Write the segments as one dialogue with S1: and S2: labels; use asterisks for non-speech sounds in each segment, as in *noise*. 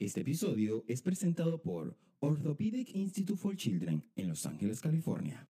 S1: Este episodio es presentado por Orthopedic Institute for Children en Los Ángeles, California.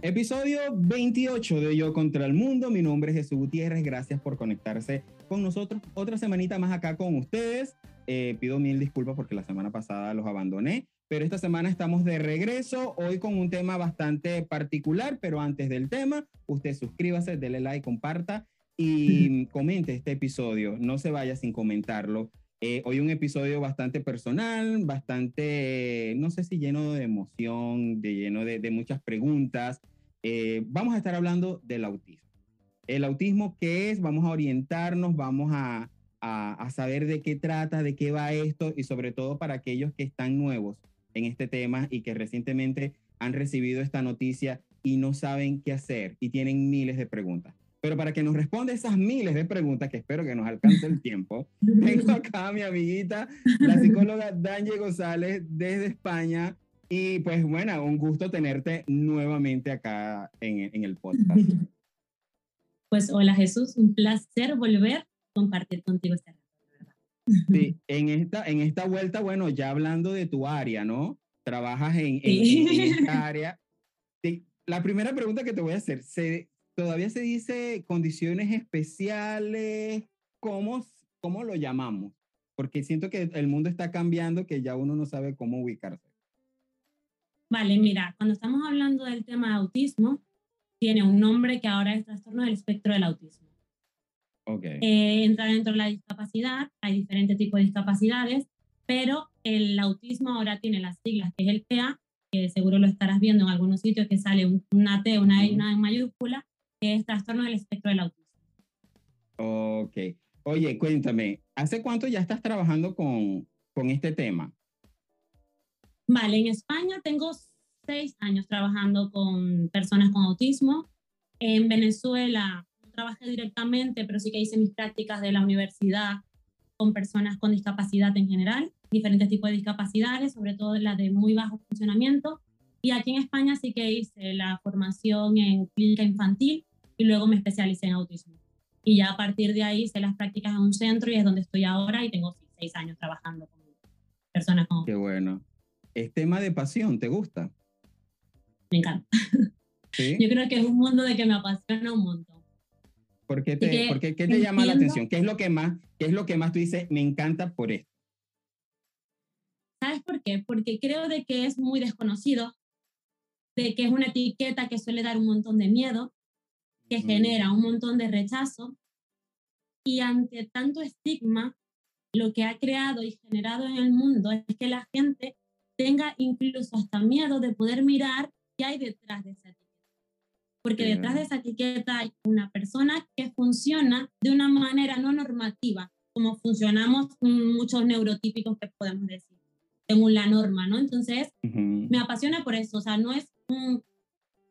S2: Episodio 28 de Yo contra el Mundo. Mi nombre es Jesús Gutiérrez. Gracias por conectarse con nosotros. Otra semanita más acá con ustedes. Eh, pido mil disculpas porque la semana pasada los abandoné, pero esta semana estamos de regreso. Hoy con un tema bastante particular, pero antes del tema, usted suscríbase, dele like, comparta y comente este episodio. No se vaya sin comentarlo. Eh, hoy un episodio bastante personal, bastante, no sé si lleno de emoción, de lleno de, de muchas preguntas. Eh, vamos a estar hablando del autismo. El autismo, ¿qué es? Vamos a orientarnos, vamos a, a, a, saber de qué trata, de qué va esto y sobre todo para aquellos que están nuevos en este tema y que recientemente han recibido esta noticia y no saben qué hacer y tienen miles de preguntas. Pero para que nos responda esas miles de preguntas, que espero que nos alcance el tiempo, *laughs* tengo acá a mi amiguita, la psicóloga Danje González desde España. Y pues bueno, un gusto tenerte nuevamente acá en, en el podcast. *laughs*
S3: Pues hola Jesús, un placer volver a compartir contigo rato.
S2: Sí, en esta, en esta vuelta, bueno, ya hablando de tu área, ¿no? Trabajas en, sí. en, en esta área. Sí, la primera pregunta que te voy a hacer, ¿se, todavía se dice condiciones especiales, ¿cómo, ¿cómo lo llamamos? Porque siento que el mundo está cambiando, que ya uno no sabe cómo ubicarse.
S3: Vale, mira, cuando estamos hablando del tema de autismo, tiene un nombre que ahora es trastorno del espectro del autismo.
S2: Okay.
S3: Eh, entra dentro de la discapacidad, hay diferentes tipos de discapacidades, pero el autismo ahora tiene las siglas, que es el PA, que seguro lo estarás viendo en algunos sitios, que sale una T, una E, una en mayúscula, que es trastorno del espectro del autismo.
S2: Ok. Oye, cuéntame, ¿hace cuánto ya estás trabajando con, con este tema?
S3: Vale, en España tengo seis años trabajando con personas con autismo. En Venezuela no trabajé directamente, pero sí que hice mis prácticas de la universidad con personas con discapacidad en general, diferentes tipos de discapacidades, sobre todo las de muy bajo funcionamiento. Y aquí en España sí que hice la formación en clínica infantil y luego me especialicé en autismo. Y ya a partir de ahí hice las prácticas en un centro y es donde estoy ahora y tengo seis años trabajando con personas con
S2: Qué bueno. ¿Es tema de pasión? ¿Te gusta?
S3: Me encanta. *laughs*
S2: ¿Sí?
S3: Yo creo que es un mundo de que me apasiona un montón.
S2: ¿Por qué te, ¿por qué, qué te llama la atención? ¿Qué es, lo que más, ¿Qué es lo que más tú dices, me encanta por esto?
S3: ¿Sabes por qué? Porque creo de que es muy desconocido, de que es una etiqueta que suele dar un montón de miedo, que genera un montón de rechazo y ante tanto estigma, lo que ha creado y generado en el mundo es que la gente tenga incluso hasta miedo de poder mirar qué hay detrás de esa etiqueta. Porque detrás de esa etiqueta hay una persona que funciona de una manera no normativa, como funcionamos muchos neurotípicos que podemos decir, según la norma, ¿no? Entonces, uh -huh. me apasiona por eso, o sea, no es un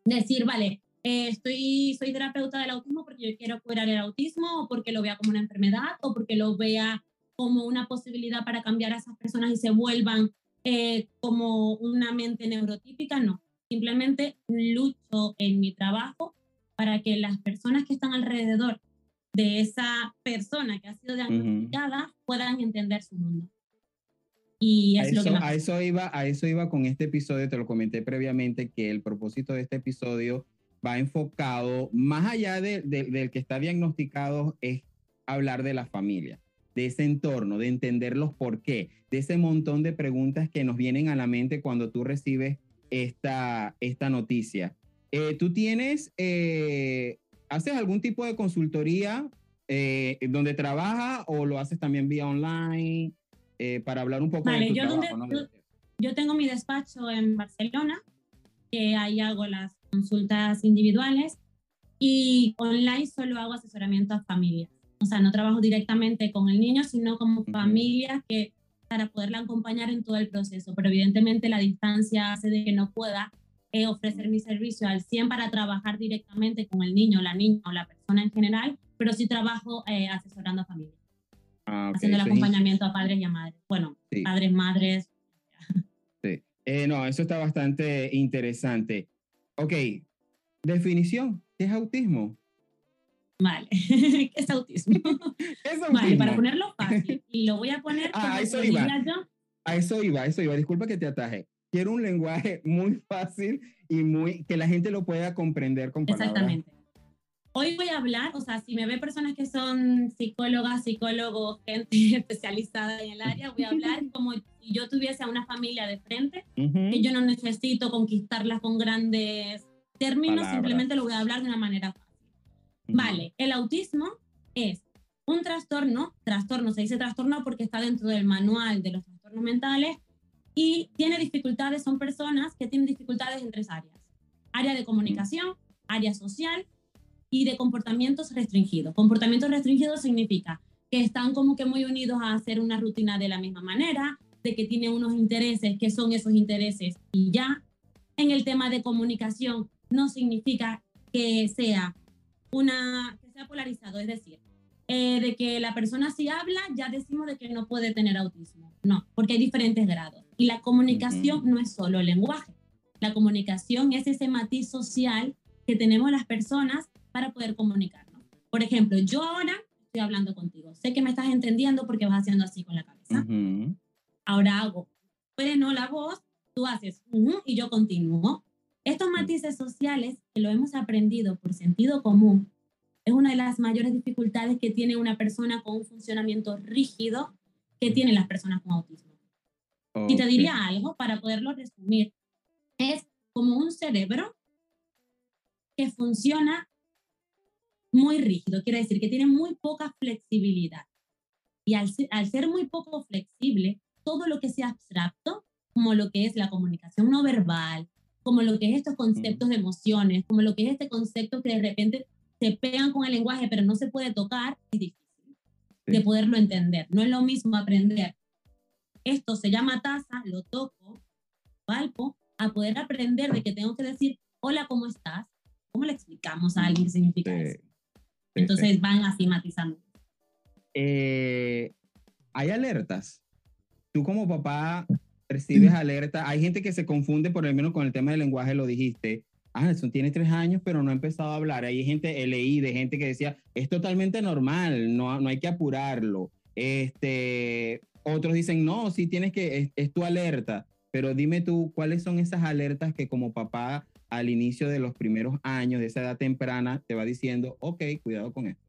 S3: decir, vale, eh, estoy, soy terapeuta del autismo porque yo quiero curar el autismo o porque lo vea como una enfermedad o porque lo vea como una posibilidad para cambiar a esas personas y se vuelvan eh, como una mente neurotípica, no. Simplemente lucho en mi trabajo para que las personas que están alrededor de esa persona que ha sido diagnosticada uh -huh. puedan entender su mundo. Y es
S2: a, eso,
S3: lo que
S2: a eso iba, a eso iba con este episodio, te lo comenté previamente, que el propósito de este episodio va enfocado, más allá de, de, del que está diagnosticado, es hablar de la familia, de ese entorno, de entender los por qué, de ese montón de preguntas que nos vienen a la mente cuando tú recibes esta, esta noticia. Eh, ¿Tú tienes, eh, haces algún tipo de consultoría eh, donde trabajas o lo haces también vía online eh, para hablar un poco
S3: vale,
S2: de tu
S3: yo
S2: trabajo?
S3: Donde,
S2: ¿no?
S3: yo, yo tengo mi despacho en Barcelona, que ahí hago las consultas individuales y online solo hago asesoramiento a familias. O sea, no trabajo directamente con el niño, sino como familias que para poderla acompañar en todo el proceso. Pero evidentemente la distancia hace de que no pueda eh, ofrecer mi servicio al 100 para trabajar directamente con el niño, la niña o la persona en general, pero sí trabajo eh, asesorando a familias.
S2: Ah, okay.
S3: Haciendo el
S2: Sí.
S3: acompañamiento a padres y a madres. Bueno,
S2: Sí.
S3: padres, madres.
S2: Sí. Eh, no, eso está bastante interesante. Ok, definición, ¿qué es autismo?
S3: Vale, *laughs* ¿qué es autismo? *laughs*
S2: Es
S3: Vale, para ponerlo fácil, *laughs* y lo voy a poner
S2: Ah,
S3: como
S2: eso iba.
S3: yo.
S2: A eso iba, a eso iba. Disculpa que te ataje. Quiero un lenguaje muy fácil y muy que la gente lo pueda comprender con palabras.
S3: Exactamente. Hoy voy a hablar, o sea, si me ve personas que son psicólogas, psicólogos, gente *laughs* especializada en el área, voy a hablar *laughs* como si yo tuviese a una familia de frente,
S2: Ujú.
S3: que yo no necesito conquistarlas con grandes términos,
S2: Palabras.
S3: simplemente lo voy a hablar de una manera fácil.
S2: Ujú.
S3: Vale, el autismo es un trastorno, trastorno se dice trastorno porque está dentro del manual de los trastornos mentales y tiene dificultades, son personas que tienen dificultades en tres áreas. Área de comunicación, área social y de comportamientos restringidos. Comportamientos restringidos significa que están como que muy unidos a hacer una rutina de la misma manera, de que tienen unos intereses que son esos intereses y ya. En el tema de comunicación no significa que sea una que sea polarizado, es decir, eh, de que la persona si habla ya decimos de que no puede tener autismo. No, porque hay diferentes grados. Y la comunicación no es solo el lenguaje. La comunicación es ese matiz social que tenemos las personas para poder comunicarnos. Por ejemplo, yo ahora estoy hablando contigo. Sé que me estás entendiendo porque vas haciendo así con la cabeza.
S2: Ujú.
S3: Ahora hago freno la voz, tú haces ujú, y yo continúo. Estos matices sociales que lo hemos aprendido por sentido común es una de las mayores dificultades que tiene una persona con un funcionamiento rígido que tienen las personas con autismo. Y te diría algo para poderlo resumir. Es como un cerebro que funciona muy rígido, quiere decir que tiene muy poca flexibilidad. Y al ser, al ser muy poco flexible, todo lo que sea abstracto, como lo que es la comunicación no verbal, como lo que es estos conceptos de emociones, como lo que es este concepto que de repente se pegan con el lenguaje pero no se puede tocar, es difícil de
S2: Sí.
S3: poderlo entender. No es lo mismo aprender esto se llama taza, lo toco, palpo, a poder aprender de que tengo que decir, hola, ¿cómo estás? ¿Cómo le explicamos a alguien qué significa
S2: Sí.
S3: eso?
S2: Sí,
S3: Entonces
S2: sí.
S3: van así matizando.
S2: Eh, hay alertas. Tú como papá recibes alerta. Hay gente que se confunde, por lo menos con el tema del lenguaje, lo dijiste. Ah, eso tiene tres años, pero no ha empezado a hablar. Hay gente, leí de gente que decía, es totalmente normal, no, no hay que apurarlo. Este, otros dicen, no, sí tienes que, es, es tu alerta. Pero dime tú, ¿cuáles son esas alertas que como papá al inicio de los primeros años, de esa edad temprana, te va diciendo, ok, cuidado con esto?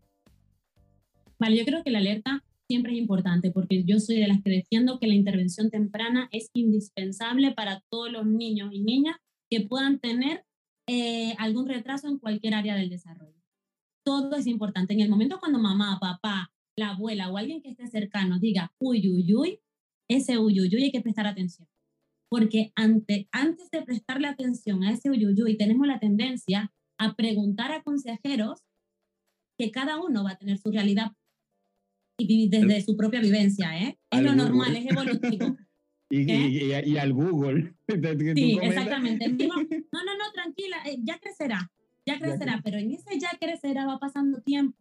S3: Vale, yo creo que la alerta siempre es importante porque yo soy de las que defiendo que la intervención temprana es indispensable para todos los niños y niñas que puedan tener eh, algún retraso en cualquier área del desarrollo. Todo es importante. En el momento cuando mamá, papá, la abuela o alguien que esté cercano diga uy, uy, uy, ese uy, uy, uy hay que prestar atención. Porque ante, antes de prestarle atención a ese uy, uy, uy, tenemos la tendencia a preguntar a consejeros que cada uno va a tener su realidad y desde su propia vivencia, ¿eh? Es lo
S2: Google.
S3: normal, es evolutivo. *laughs*
S2: Y,
S3: ¿Qué?
S2: y, y- al Google. *laughs*
S3: Sí, exactamente. *laughs* Digo, no, no, no, tranquila, eh, ya crecerá, ya crecerá, pero en ese ya crecerá va pasando tiempo.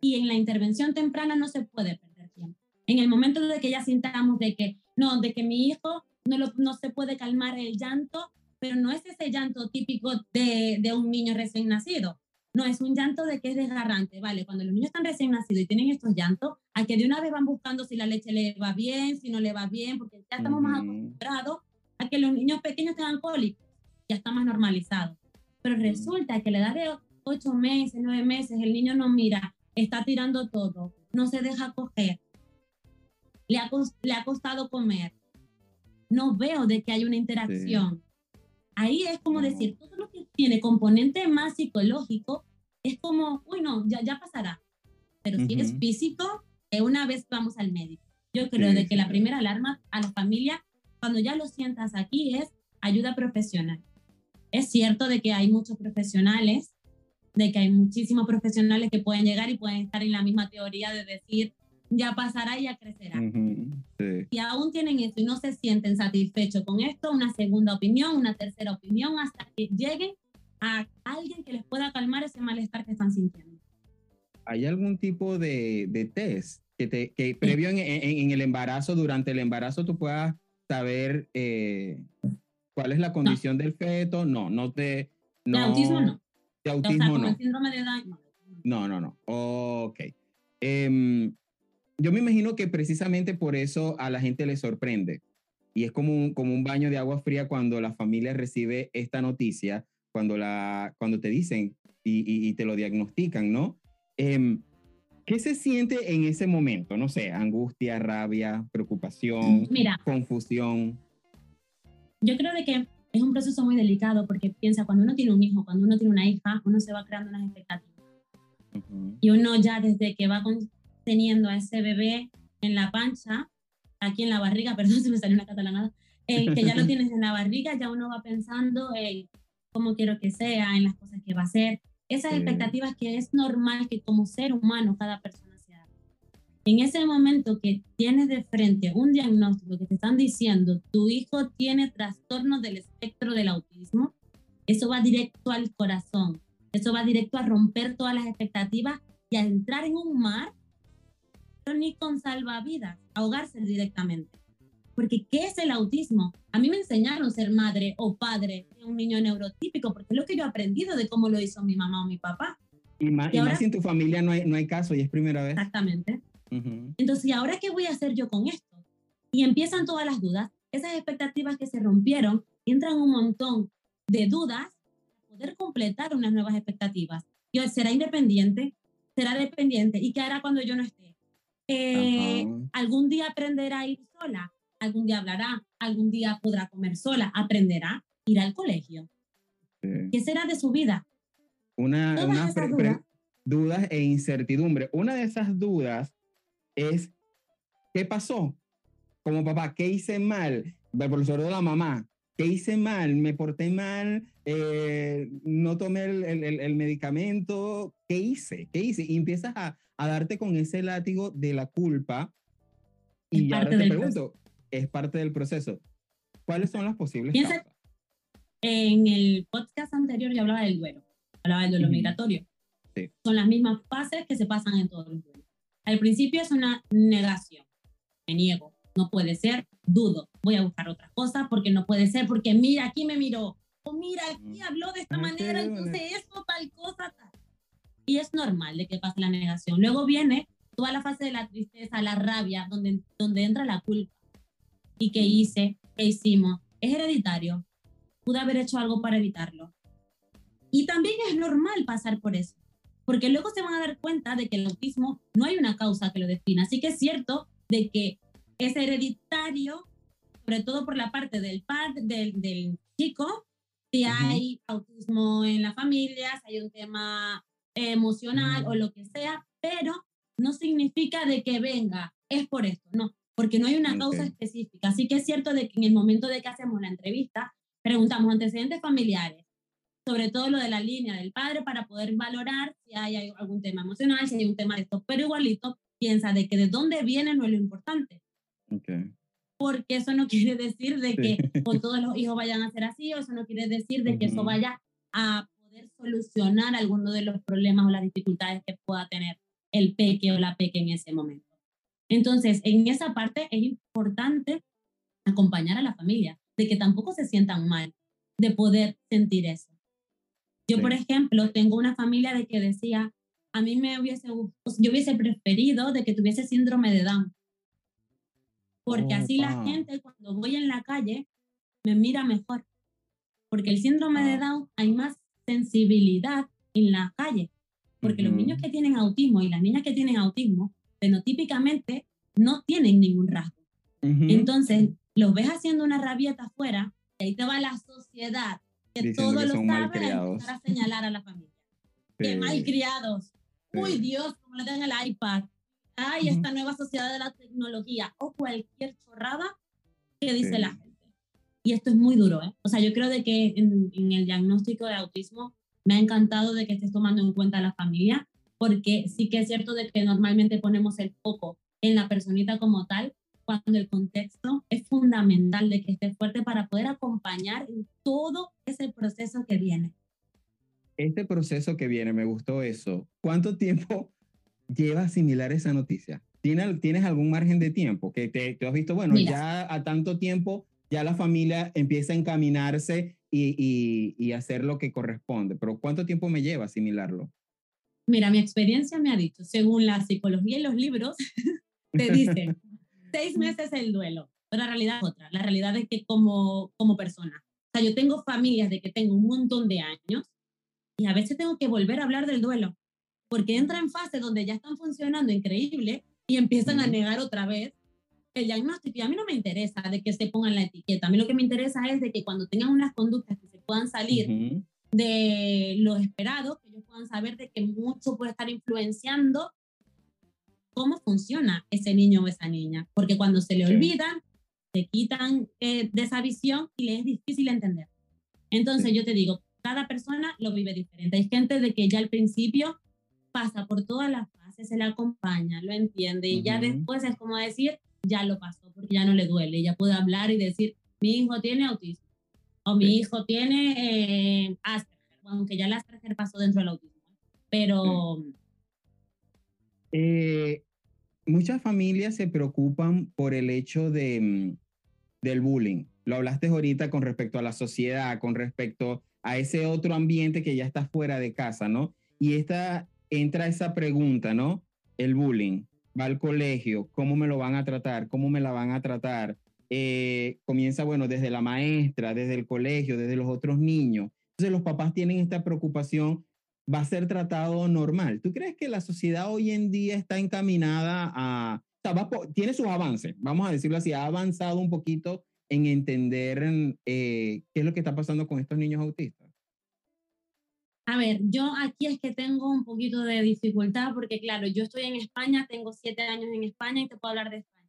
S3: Y en la intervención temprana no se puede perder tiempo. En el momento de que ya sintamos de que, no, de que mi hijo no, lo- no se puede calmar el llanto, pero no es ese llanto típico de, de un niño recién nacido. No, es un llanto de que es desgarrante, ¿vale? Cuando los niños están recién nacidos y tienen estos llantos, a que de una vez van buscando si la leche le va bien, si no le va bien, porque ya estamos más acostumbrados a que los niños pequeños tengan cólicos, ya está más normalizado. Pero resulta que a la edad de 8 meses, 9 meses, el niño no mira, está tirando todo, no se deja coger, le ha, le ha costado comer, no veo de que hay una interacción. Ahí es como
S2: No.
S3: decir, todo lo que tiene componente más psicológico es como, uy, no, ya, ya pasará. Pero si es físico, de una vez vamos al médico. Yo creo
S2: Sí,
S3: de que
S2: sí,
S3: la primera alarma a la familia, cuando ya lo sientas aquí, es ayuda profesional. Es cierto de que hay muchos profesionales, de que hay muchísimos profesionales que pueden llegar y pueden estar en la misma teoría de decir, ya pasará y ya crecerá.
S2: Ujú, sí.
S3: Si aún tienen esto y no se sienten satisfechos con esto, una segunda opinión, una tercera opinión, hasta que lleguen a alguien que les pueda calmar ese malestar que están sintiendo.
S2: ¿Hay algún tipo de, de test que, te, que previo en, en- en el embarazo, durante el embarazo, tú puedas saber eh, cuál es la condición del feto? No, no te...
S3: De autismo no.
S2: De
S3: O sea,
S2: autismo no.
S3: el síndrome de Down, no.
S2: No, no, no. Ok. Em, yo me imagino que precisamente por eso a la gente le sorprende. Y es como un, como un baño de agua fría cuando la familia recibe esta noticia, cuando, la, cuando te dicen y, y, te lo diagnostican, ¿no? Em, ¿Qué se siente en ese momento? No sé, angustia, rabia, preocupación,
S3: Mira,
S2: confusión.
S3: Yo creo de que es un proceso muy delicado porque piensa, cuando uno tiene un hijo, cuando uno tiene una hija, uno se va creando unas expectativas. Y uno ya desde que va teniendo a ese bebé en la pancha, aquí en la barriga, *laughs* perdón, se me salió una catalanada, eh, que ya lo *laughs* tienes en la barriga, ya uno va pensando en cómo quiero que sea, en las cosas que va a hacer, esas expectativas que es normal que como ser humano cada persona se haga. En ese momento que tienes de frente un diagnóstico que te están diciendo, tu hijo tiene trastorno del espectro del autismo, eso va directo al corazón, eso va directo a romper todas las expectativas y a entrar en un mar, pero ni con salvavidas, ahogarse directamente. Porque, ¿qué es el autismo? A mí me enseñaron ser madre o padre de un niño neurotípico, porque es lo que yo he aprendido de cómo lo hizo mi mamá o mi papá.
S2: Y más, y ahora, si en tu familia no hay, no hay caso y es primera vez.
S3: Exactamente. Entonces, ¿y ahora qué voy a hacer yo con esto? Y empiezan todas las dudas, esas expectativas que se rompieron, entran un montón de dudas poder completar unas nuevas expectativas. Yo, ¿será independiente? ¿Será dependiente? ¿Y qué hará cuando yo no esté? Eh, ¿Algún día aprenderá a ir sola? ¿Algún día hablará? ¿Algún día podrá comer sola? ¿Aprenderá? ¿Irá al colegio? ¿Qué será de su vida?
S2: Una, una dudas. dudas e incertidumbre. Una de esas dudas es, ¿qué pasó? Como papá, ¿qué hice mal? Por sobre de la mamá, ¿qué hice mal? ¿Me porté mal? Eh, ¿No tomé el, el, el, medicamento? ¿Qué hice? ¿Qué hice? Y empiezas a, a darte con ese látigo de la culpa. Y ya te pregunto, es parte del proceso. ¿Cuáles son las posibles Piensa, causas?
S3: En el podcast anterior yo hablaba del duelo, hablaba del duelo migratorio. Sí. Son las mismas fases que se pasan en todos los duelos. Al principio es una negación, me niego, no puede ser, dudo, voy a buscar otra cosa porque no puede ser, porque mira, aquí me miró, o mira, aquí habló de esta manera, entonces esto, tal cosa, tal. Y es normal de que pase la negación. Luego viene toda la fase de la tristeza, la rabia, donde, donde entra la culpa. ¿Y qué hice? ¿Qué hicimos? Es hereditario. Pude haber hecho algo para evitarlo. Y también es normal pasar por eso, porque luego se van a dar cuenta de que el autismo no hay una causa que lo defina. Así que es cierto de que es hereditario, sobre todo por la parte del padre, del, del chico, si hay autismo en la familia, si hay un tema emocional o lo que sea, pero no significa de que venga, es por esto, no, porque no hay una causa específica. Así que es cierto de que en el momento de que hacemos la entrevista, preguntamos antecedentes familiares, sobre todo lo de la línea del padre, para poder valorar si hay algún tema emocional, si hay un tema de esto, pero igualito piensa de que de dónde viene no es lo importante. Porque eso no *laughs* quiere decir de que todos los hijos vayan a ser así, o eso no quiere decir de que eso vaya a poder solucionar alguno de los problemas o las dificultades que pueda tener el peque o la peque en ese momento. Entonces, en esa parte es importante acompañar a la familia, de que tampoco se sientan mal de poder sentir eso. Yo, por ejemplo, tengo una familia de que decía, a mí me hubiese, yo hubiese preferido de que tuviese síndrome de Down, porque así la gente cuando voy en la calle me mira mejor, porque el síndrome de Down hay más sensibilidad en la calle, porque los niños que tienen autismo y las niñas que tienen autismo, fenotípicamente no tienen ningún rasgo. Entonces, los ves haciendo una rabieta afuera y ahí te va la sociedad que todo lo sabe a señalar a la familia. *laughs* ¡Qué malcriados! ¡Uy, Dios! Como le dan el iPad ay, esta nueva sociedad de la tecnología o cualquier chorrada que dice la gente. Y esto es muy duro, ¿eh? O sea, yo creo de que en, el diagnóstico de autismo me ha encantado de que estés tomando en cuenta a la familia, porque sí que es cierto de que normalmente ponemos el foco en la personita como tal, cuando el contexto es fundamental de que esté fuerte para poder acompañar en todo ese proceso que viene.
S2: Este proceso que viene, me gustó eso. ¿Cuánto tiempo *laughs* lleva asimilar esa noticia? ¿Tienes, ¿Tienes algún margen de tiempo que te, has visto? Bueno, ya a tanto tiempo ya la familia empieza a encaminarse y, y, y, hacer lo que corresponde, pero ¿cuánto tiempo me lleva asimilarlo?
S3: Mira, mi experiencia me ha dicho, según la psicología y los libros, *laughs* te dicen *laughs* seis meses el duelo, pero la realidad es otra. La realidad es que como, como persona, o sea, yo tengo familias de que tengo un montón de años y a veces tengo que volver a hablar del duelo, porque entra en fase donde ya están funcionando increíble y empiezan a negar otra vez el diagnóstico. Y a mí no me interesa de que se pongan la etiqueta. A mí lo que me interesa es de que cuando tengan unas conductas que se puedan salir de lo esperado, que ellos puedan saber de que mucho puede estar influenciando cómo funciona ese niño o esa niña. Porque cuando se le olvidan, se quitan eh, de esa visión y le es difícil entender. Entonces yo te digo, cada persona lo vive diferente. Hay gente de que ya al principio pasa por todas las fases, se le acompaña, lo entiende y ya después es como decir, ya lo pasó porque ya no le duele, ya puede hablar y decir, mi hijo tiene autismo o mi hijo tiene eh, Asperger, aunque ya el Asperger pasó dentro del autismo. Pero...
S2: Eh, muchas familias se preocupan por el hecho de, mm, del bullying. Lo hablaste ahorita con respecto a la sociedad, con respecto a ese otro ambiente que ya está fuera de casa, ¿no? Y esta, entra esa pregunta, ¿no? El bullying, va al colegio, ¿cómo me lo van a tratar? ¿Cómo me la van a tratar? Eh, comienza, bueno, desde la maestra, desde el colegio, desde los otros niños. Entonces los papás tienen esta preocupación, va a ser tratado normal. ¿Tú crees que la sociedad hoy en día está encaminada a, tiene sus avances, vamos a decirlo así, ha avanzado un poquito en entender eh, qué es lo que está pasando con estos niños autistas?
S3: A ver, yo aquí es que tengo un poquito de dificultad porque, claro, yo estoy en España, tengo siete años en España y te puedo hablar de España.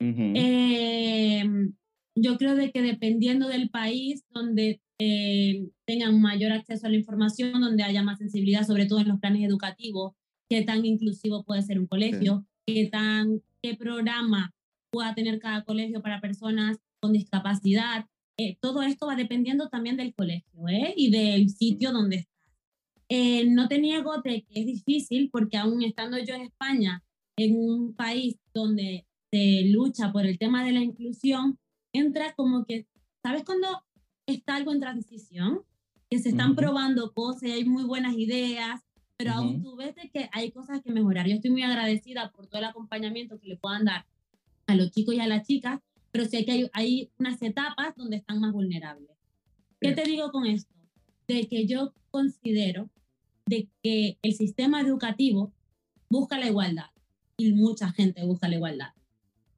S3: Em, yo creo de que dependiendo del país donde eh, tengan mayor acceso a la información, donde haya más sensibilidad, sobre todo en los planes educativos, qué tan inclusivo puede ser un colegio, qué, tan, qué programa pueda tener cada colegio para personas con discapacidad. Eh, todo esto va dependiendo también del colegio ¿eh? y del sitio donde está. Eh, no te niego de que es difícil porque aún estando yo en España, en un país donde se lucha por el tema de la inclusión, entra como que, ¿sabes cuando está algo en transición? Que se están probando cosas y hay muy buenas ideas, pero aún tú ves de que hay cosas que mejorar. Yo estoy muy agradecida por todo el acompañamiento que le puedan dar a los chicos y a las chicas, pero sí que hay, hay unas etapas donde están más vulnerables. ¿Qué te digo con esto? De que yo considero de que el sistema educativo busca la igualdad y mucha gente busca la igualdad.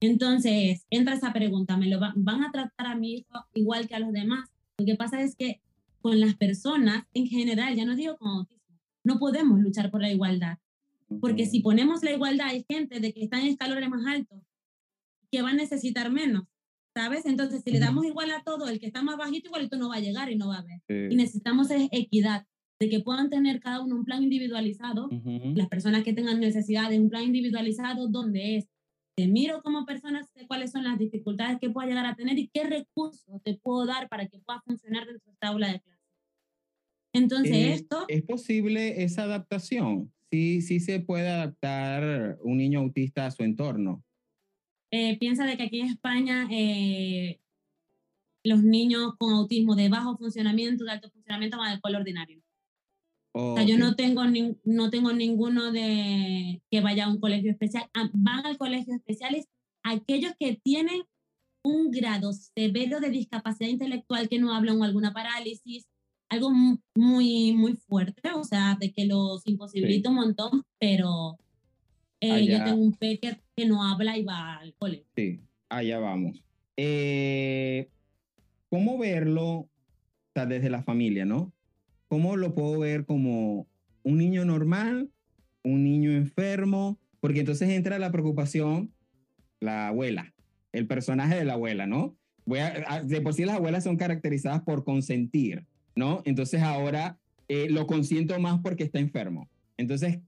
S3: Entonces, entra esa pregunta, ¿me lo van a tratar a mi hijo igual que a los demás? Lo que pasa es que con las personas en general, ya no digo con autismo, no podemos luchar por la igualdad. Porque si ponemos la igualdad, hay gente de que está en escalones más altos que va a necesitar menos, ¿sabes? Entonces, si le damos igual a todo, el que está más bajito, igualito no va a llegar y no va a ver. Y necesitamos equidad de que puedan tener cada uno un plan individualizado, las personas que tengan necesidad de un plan individualizado donde es, te miro como persona, sé cuáles son las dificultades que pueda llegar a tener y qué recursos te puedo dar para que pueda funcionar dentro de esta aula de clase. Entonces,
S2: eh,
S3: esto...
S2: ¿Es posible esa adaptación? Sí, sí se puede adaptar un niño autista a su entorno.
S3: Eh, piensa de que aquí en España eh, los niños con autismo de bajo funcionamiento, de alto funcionamiento van al escuela ordinario o sea, yo no tengo, no tengo ninguno de que vaya a un colegio especial. Ah, van al colegio especiales aquellos que tienen un grado severo de discapacidad intelectual que no hablan o alguna parálisis, algo muy, muy fuerte, o sea, de que los imposibilita un montón, pero eh, yo tengo un peque que no habla y va al colegio.
S2: Sí, allá vamos. Eh, ¿Cómo verlo o sea, desde la familia, no? ¿Cómo lo puedo ver como un niño normal, un niño enfermo? Porque entonces entra la preocupación, la abuela, el personaje de la abuela, ¿no? Voy a, de por sí las abuelas son caracterizadas por consentir, ¿no? Entonces ahora eh, lo consiento más porque está enfermo. Entonces,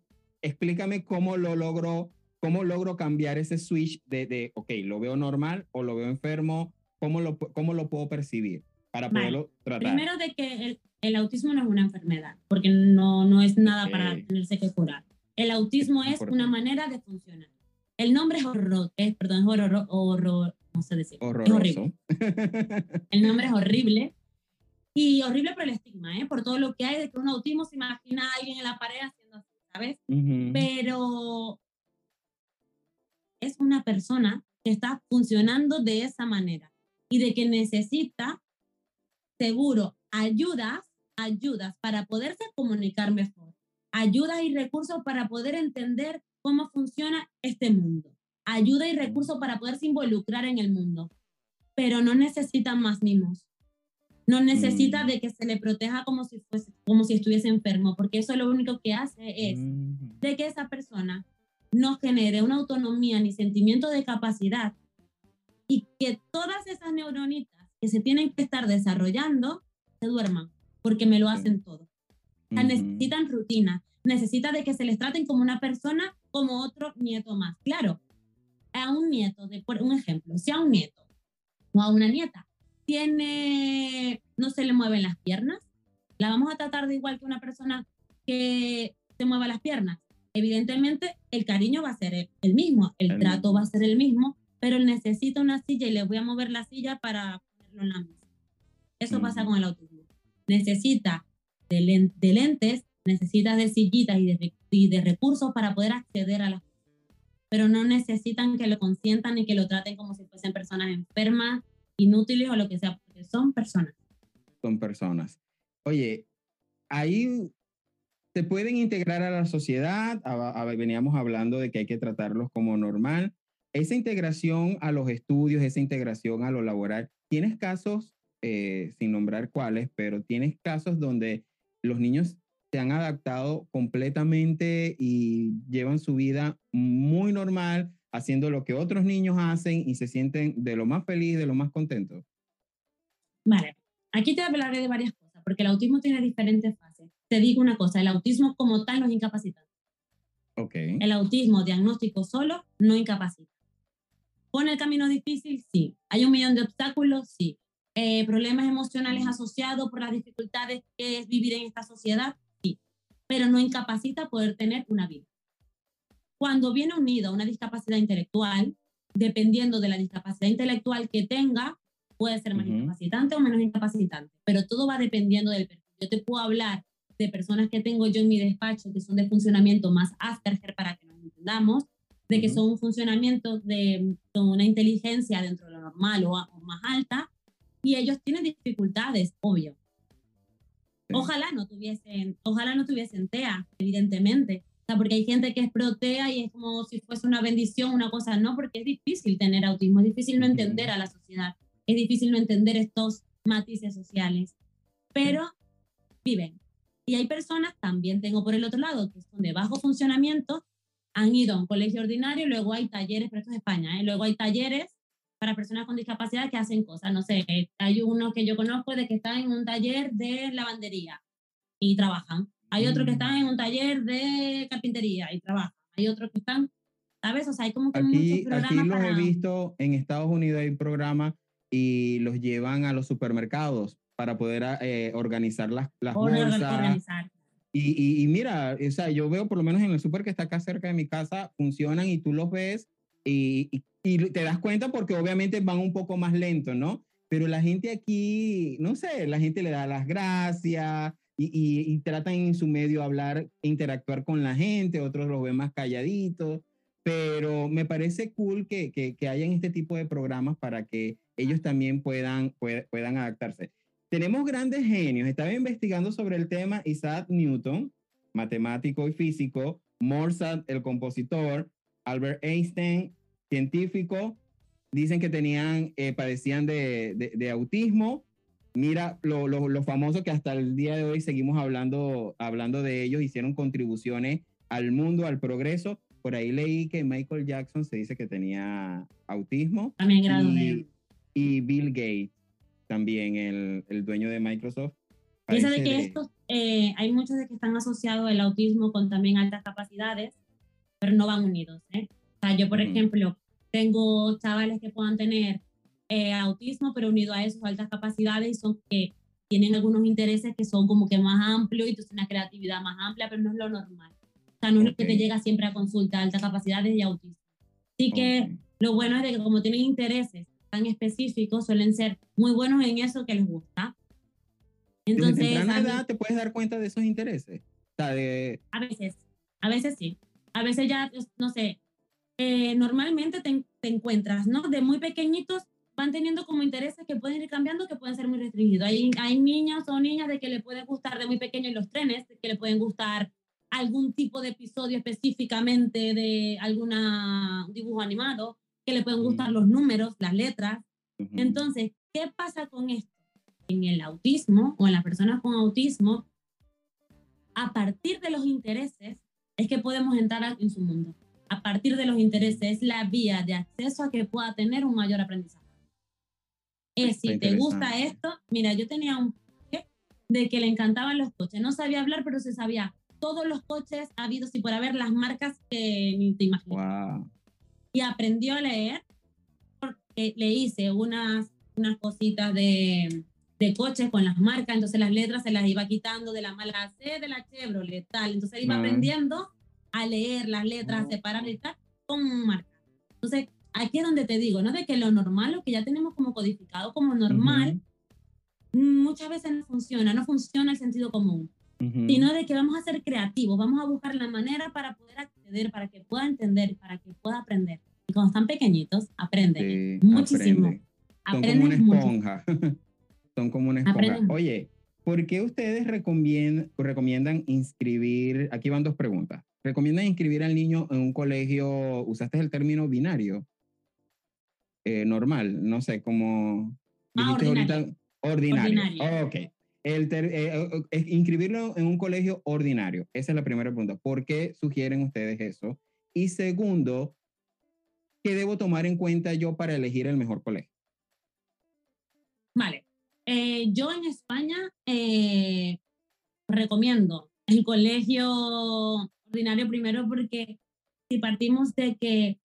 S2: explícame cómo lo logro, cómo logro cambiar ese switch de, de ok, lo veo normal o lo veo enfermo, cómo lo, cómo lo puedo percibir para poderlo tratar.
S3: Primero de que el, el autismo no es una enfermedad, porque no, no es nada para tenerse que curar. El autismo es una manera de funcionar. El nombre es horror, es, perdón, es horror, horror, no sé decir. Es horrible. *laughs* el nombre es horrible. Y horrible por el estigma, ¿eh? por todo lo que hay de que un autismo se imagina a alguien en la pared haciendo así, ¿sabes?
S2: Ujú.
S3: Pero es una persona que está funcionando de esa manera y de que necesita, seguro, ayudas, ayudas para poderse comunicar mejor, ayudas y recursos para poder entender cómo funciona este mundo, ayuda y recursos para poderse involucrar en el mundo, pero no necesita más mimos. No necesita
S2: Mm.
S3: de que se le proteja como si, fuese, como si estuviese enfermo, porque eso lo único que hace es
S2: Ujú.
S3: de que esa persona no genere una autonomía ni sentimiento de capacidad y que todas esas neuronitas que se tienen que estar desarrollando se duerman, porque me lo hacen todo. O sea, necesitan rutina, necesita de que se les traten como una persona, como otro nieto más. Claro, a un nieto, de, por un ejemplo, si a un nieto o a una nieta tiene, no se le mueven las piernas, la vamos a tratar de igual que una persona que se mueva las piernas. Evidentemente, el cariño va a ser el- el mismo, el
S2: El
S3: trato
S2: mismo.
S3: va a ser el mismo, pero él necesita una silla y le voy a mover la silla para ponerlo en la mesa. Eso pasa con el autismo. Necesita de, len- de lentes, necesita de sillitas y de, y de recursos para poder acceder a las cosas. Pero no necesitan que lo consientan ni que lo traten como si fuesen personas enfermas, inútiles o lo que sea, porque son personas.
S2: son personas. Oye, ahí se pueden integrar a la sociedad. a- a- veníamos hablando de que hay que tratarlos como normal. Esa integración a los estudios, esa integración a lo laboral, tienes casos, eh, sin nombrar cuáles, pero tienes casos donde los niños se han adaptado completamente y llevan su vida muy normal, haciendo lo que otros niños hacen y se sienten de lo más feliz, de lo más contentos.
S3: Vale, aquí te hablaré de varias cosas, porque el autismo tiene diferentes fases. Te digo una cosa, el autismo como tal no es incapacitante.
S2: Ok.
S3: El autismo diagnóstico solo no incapacita. ¿Pone el camino difícil? Sí. ¿Hay un millón de obstáculos? Sí. Eh, ¿Problemas emocionales asociados por las dificultades que es vivir en esta sociedad? Sí. Pero no incapacita poder tener una vida. Cuando viene unido a una discapacidad intelectual, dependiendo de la discapacidad intelectual que tenga, puede ser más
S2: Ujú.
S3: incapacitante o menos incapacitante, pero todo va dependiendo del perfil. Yo te puedo hablar de personas que tengo yo en mi despacho que son de funcionamiento más Asperger para que nos entendamos, de que son un funcionamiento de con una inteligencia dentro de lo normal o, a- o más alta, y ellos tienen dificultades, obvio.
S2: Sí.
S3: Ojalá no tuviesen, ojalá no tuviesen TEA, evidentemente. O sea, porque hay gente que es pro TEA y es como si fuese una bendición, una cosa, no, porque es difícil tener autismo, es difícil no entender a la sociedad, es difícil no entender estos matices sociales, pero viven. Y hay personas, también tengo por el otro lado, que son de bajo funcionamiento, han ido a un colegio ordinario, luego hay talleres, pero esto es España, ¿eh? luego hay talleres para personas con discapacidad que hacen cosas, no sé, hay uno que yo conozco de que está en un taller de lavandería y trabajan. Hay otros que
S2: Mm.
S3: están en un taller de carpintería y trabajan. Hay otros que están, ¿sabes? O sea, hay como que
S2: Aquí,
S3: programas
S2: aquí los
S3: para...
S2: he visto en Estados Unidos hay programas y los llevan a los supermercados para poder eh, organizar las, las bolsas.
S3: organizar.
S2: Y, y, y mira, o sea, yo veo por lo menos en el súper que está acá cerca de mi casa, funcionan y tú los ves y, y, te das cuenta porque obviamente van un poco más lento, ¿no? Pero la gente aquí, no sé, la gente le da las gracias y, tratan en su medio hablar, interactuar con la gente, otros los ven más calladitos, pero me parece cool que, que, que hayan este tipo de programas para que ellos también puedan, puedan adaptarse. Tenemos grandes genios. Estaba investigando sobre el tema Isaac Newton, matemático y físico, Mozart, el compositor, Albert Einstein, científico. Dicen que tenían, eh, padecían de, de, de, autismo. Mira lo, lo, lo, famoso que hasta el día de hoy seguimos hablando, hablando de ellos. Hicieron contribuciones al mundo, al progreso. Por ahí leí que Michael Jackson se dice que tenía autismo.
S3: También grado
S2: y,
S3: de...
S2: y Bill Gates también el, el, dueño de Microsoft.
S3: Piensa de que estos, eh, hay muchos de que están asociados el autismo con también altas capacidades, pero no van unidos. ¿eh? O sea, yo, por uh -huh. ejemplo, tengo chavales que puedan tener eh, autismo, pero unido a eso altas capacidades y son que tienen algunos intereses que son como que más amplios y tú una creatividad más amplia, pero no es lo normal. O sea, no es okay. lo que te llega siempre a consulta, altas capacidades y autismo. Así que okay. lo bueno es de que como tienen intereses tan específicos, suelen ser muy buenos en eso que les gusta.
S2: Entonces, Desde temprana edad te puedes dar cuenta de esos intereses. O sea, de...
S3: A veces, A veces sí. A veces ya, pues, no sé, eh, normalmente te, te, encuentras, ¿no? De muy pequeñitos van teniendo como intereses que pueden ir cambiando, que pueden ser muy restringidos. Hay, hay niños o niñas de que le puede gustar de muy pequeño los trenes, que le pueden gustar algún tipo de episodio específicamente de algún dibujo animado, que le pueden gustar los números, las letras. Entonces, ¿qué pasa con esto? En el autismo o en las personas con autismo, a partir de los intereses es que podemos entrar en su mundo. A partir de los intereses es la vía de acceso a que pueda tener un mayor aprendizaje. Es, si te gusta esto, mira, yo tenía un de que le encantaban los coches. No sabía hablar, pero se sabía todos los coches habidos y por haber las marcas que ni te imaginas. Y aprendió a leer porque le hice unas, unas cositas de, de coches con las marcas, entonces las letras se las iba quitando de la mala C de la Chevrolet, tal. Entonces iba aprendiendo a leer las letras, a separar y tal, con marcas. Entonces, aquí es donde te digo, ¿no? De que lo normal, lo que ya tenemos como codificado como normal, muchas veces no funciona, no funciona el sentido común sino de que vamos a ser creativos, vamos a buscar la manera para poder acceder, para que pueda entender, para que pueda aprender. Y cuando están pequeñitos, aprenden muchísimo. *laughs*
S2: Son como una esponja. Son como una esponja. Oye, ¿por qué ustedes recomiendan, recomiendan inscribir? Aquí van dos preguntas. ¿Recomiendan inscribir al niño en un colegio? ¿Usaste el término binario? Eh, normal, no sé, como
S3: ah, ordinario.
S2: Ordinario. ordinario. ok. El eh, eh, inscribirlo en un colegio ordinario. Esa es la primera pregunta. ¿Por qué sugieren ustedes eso? Y segundo, ¿qué debo tomar en cuenta yo para elegir el mejor colegio?
S3: Vale. Eh, yo en España recomiendo el colegio ordinario primero porque si partimos de que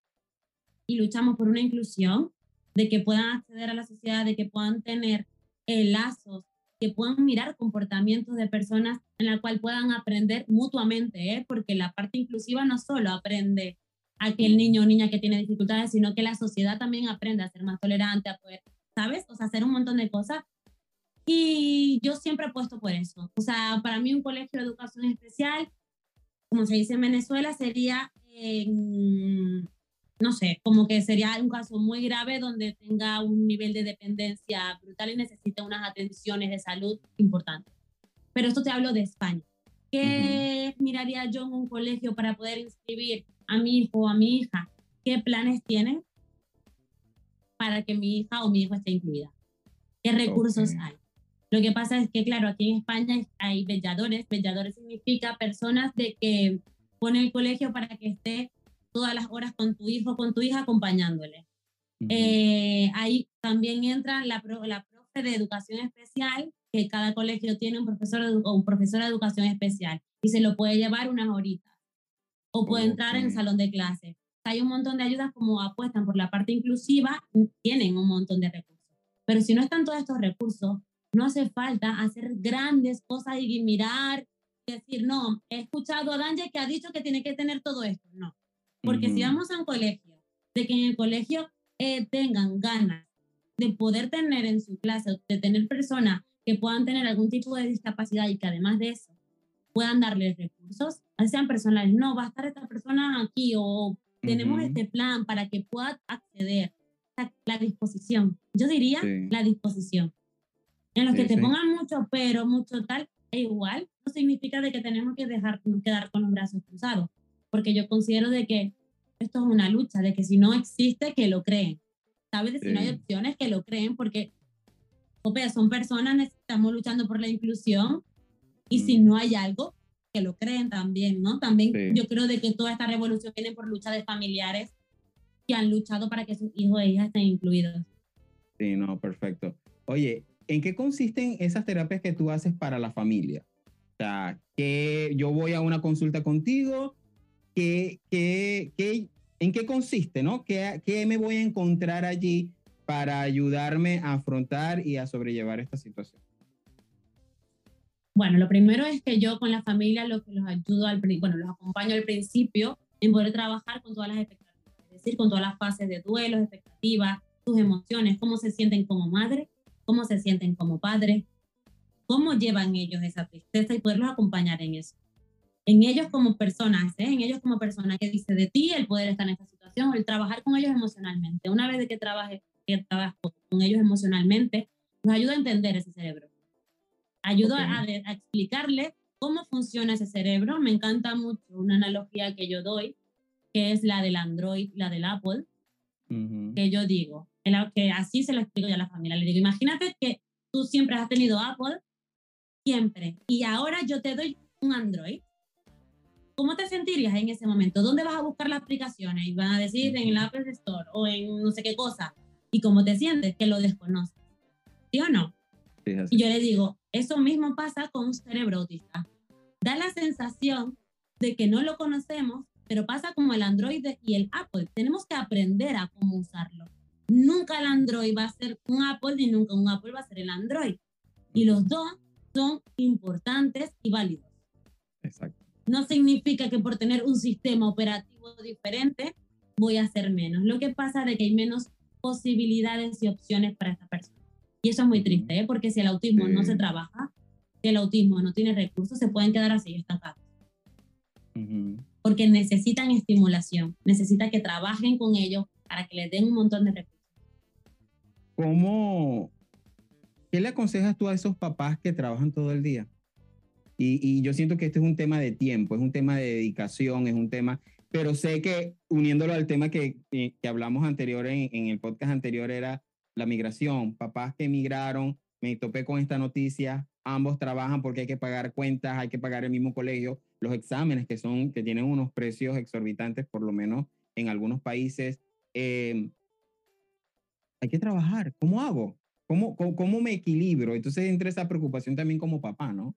S3: y luchamos por una inclusión, de que puedan acceder a la sociedad, de que puedan tener lazos que puedan mirar comportamientos de personas en la cual puedan aprender mutuamente, ¿eh? porque la parte inclusiva no solo aprende aquel niño o niña que tiene dificultades, sino que la sociedad también aprende a ser más tolerante, a poder, ¿sabes? O sea, hacer un montón de cosas. Y yo siempre he puesto por eso. O sea, para mí un colegio de educación especial, como se dice en Venezuela, sería no sé, como que sería un caso muy grave donde tenga un nivel de dependencia brutal y necesita unas atenciones de salud importantes. Pero esto te hablo de España. ¿Qué miraría yo en un colegio para poder inscribir a mi hijo o a mi hija? ¿Qué planes tienen para que mi hija o mi hijo esté incluida? ¿Qué recursos hay? Lo que pasa es que, claro, aquí en España hay belladores. Belladores significa personas de que ponen el colegio para que esté todas las horas con tu hijo, con tu hija, acompañándole. Eh, ahí también entra la, la profe de educación especial, que cada colegio tiene un profesor o un profesor de educación especial y se lo puede llevar unas horitas o puede entrar en el salón de clase. Hay un montón de ayudas como apuestan por la parte inclusiva, tienen un montón de recursos. Pero si no están todos estos recursos, no hace falta hacer grandes cosas y mirar, decir, no, he escuchado a Danje que ha dicho que tiene que tener todo esto. No, porque si vamos a un colegio, de que en el colegio eh, tengan ganas de poder tener en su clase, de tener personas que puedan tener algún tipo de discapacidad y que además de eso puedan darles recursos, sean personales, no, va a estar esta persona aquí o tenemos este plan para que pueda acceder. La disposición, yo diría la disposición. En los que te pongan mucho pero, mucho tal, e igual, no significa de que tenemos que dejar quedar con los brazos cruzados porque yo considero de que esto es una lucha, de que si no existe, que lo creen. ¿Sabes? De si no hay opciones, que lo creen, porque son personas, estamos luchando por la inclusión, y si mm. no hay algo, que lo creen también, ¿no? También yo creo de que toda esta revolución viene por lucha de familiares que han luchado para que sus hijos e hijas estén incluidos.
S2: Sí, no, perfecto. Oye, ¿en qué consisten esas terapias que tú haces para la familia? O sea, que yo voy a una consulta contigo ¿qué, qué, qué, en qué consiste, ¿no? ¿Qué, ¿Qué me voy a encontrar allí para ayudarme a afrontar y a sobrellevar esta situación?
S3: Bueno, lo primero es que yo con la familia lo que los ayudo, al, bueno, los acompaño al principio en poder trabajar con todas las expectativas, es decir, con todas las fases de duelo, expectativas, sus emociones, cómo se sienten como madre, cómo se sienten como padre, cómo llevan ellos esa tristeza y poderlos acompañar en eso. En ellos como personas, ¿eh? en ellos como personas, que dice de ti el poder estar en esta situación, el trabajar con ellos emocionalmente. Una vez que trabaje, que trabajo con ellos emocionalmente, nos ayuda a entender ese cerebro. Ayuda a, a, explicarle cómo funciona ese cerebro. Me encanta mucho una analogía que yo doy, que es la del Android, la del Apple, que yo digo, que así se lo explico yo a la familia. Le digo, imagínate que tú siempre has tenido Apple, siempre, y ahora yo te doy un Android. ¿Cómo te sentirías en ese momento? ¿Dónde vas a buscar las aplicaciones? Y van a decir en el Apple Store o en no sé qué cosa. ¿Y cómo te sientes? Que lo desconoces. ¿Sí o no? y yo le digo, eso mismo pasa con un cerebro autista. Da la sensación de que no lo conocemos, pero pasa como el Android y el Apple. Tenemos que aprender a cómo usarlo. Nunca el Android va a ser un Apple ni nunca un Apple va a ser el Android. Y los dos son importantes y válidos.
S2: Exacto.
S3: No significa que por tener un sistema operativo diferente voy a hacer menos. Lo que pasa es que hay menos posibilidades y opciones para esta persona. Y eso es muy triste, ¿eh? porque si el autismo no se trabaja, si el autismo no tiene recursos, se pueden quedar así estancados. Porque necesitan estimulación, necesita que trabajen con ellos para que les den un montón de recursos.
S2: ¿Cómo, qué le aconsejas tú a esos papás que trabajan todo el día? Y, y, yo siento que este es un tema de tiempo, es un tema de dedicación, es un tema, pero sé que uniéndolo al tema que, que, hablamos anterior en, en, el podcast anterior era la migración, papás que emigraron, me topé con esta noticia, ambos trabajan porque hay que pagar cuentas, hay que pagar el mismo colegio, los exámenes que son, que tienen unos precios exorbitantes, por lo menos en algunos países. Eh, hay que trabajar, ¿cómo hago? ¿Cómo, cómo, cómo me equilibro? Entonces entra esa preocupación también como papá, ¿no?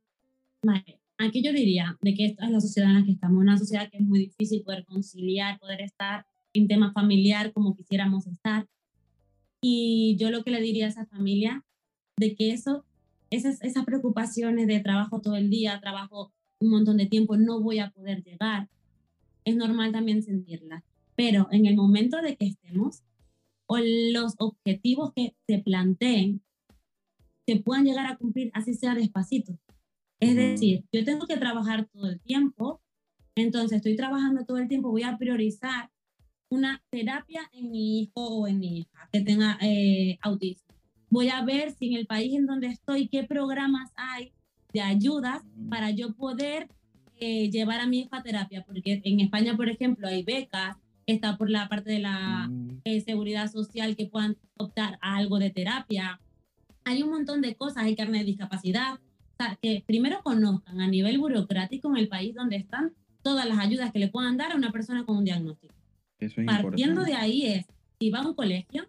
S3: Aquí yo diría de que esta es la sociedad en la que estamos, una sociedad que es muy difícil poder conciliar, poder estar en tema familiar como quisiéramos estar. Y yo lo que le diría a esa familia, de que eso, esas, esas preocupaciones de trabajo todo el día, trabajo un montón de tiempo, no voy a poder llegar, es normal también sentirlas. Pero en el momento de que estemos, o los objetivos que se planteen, se puedan llegar a cumplir, así sea despacito. Es decir, yo tengo que trabajar todo el tiempo, entonces estoy trabajando todo el tiempo, voy a priorizar una terapia en mi hijo o en mi hija que tenga eh, autismo. Voy a ver si en el país en donde estoy, qué programas hay de ayudas para yo poder eh, llevar a mi hijo a terapia, porque en España, por ejemplo, hay becas, está por la parte de la eh, seguridad social que puedan optar a algo de terapia. Hay un montón de cosas, hay carne de discapacidad, que primero conozcan a nivel burocrático en el país donde están todas las ayudas que le puedan dar a una persona con un diagnóstico. Partiendo de ahí es, si va a un colegio,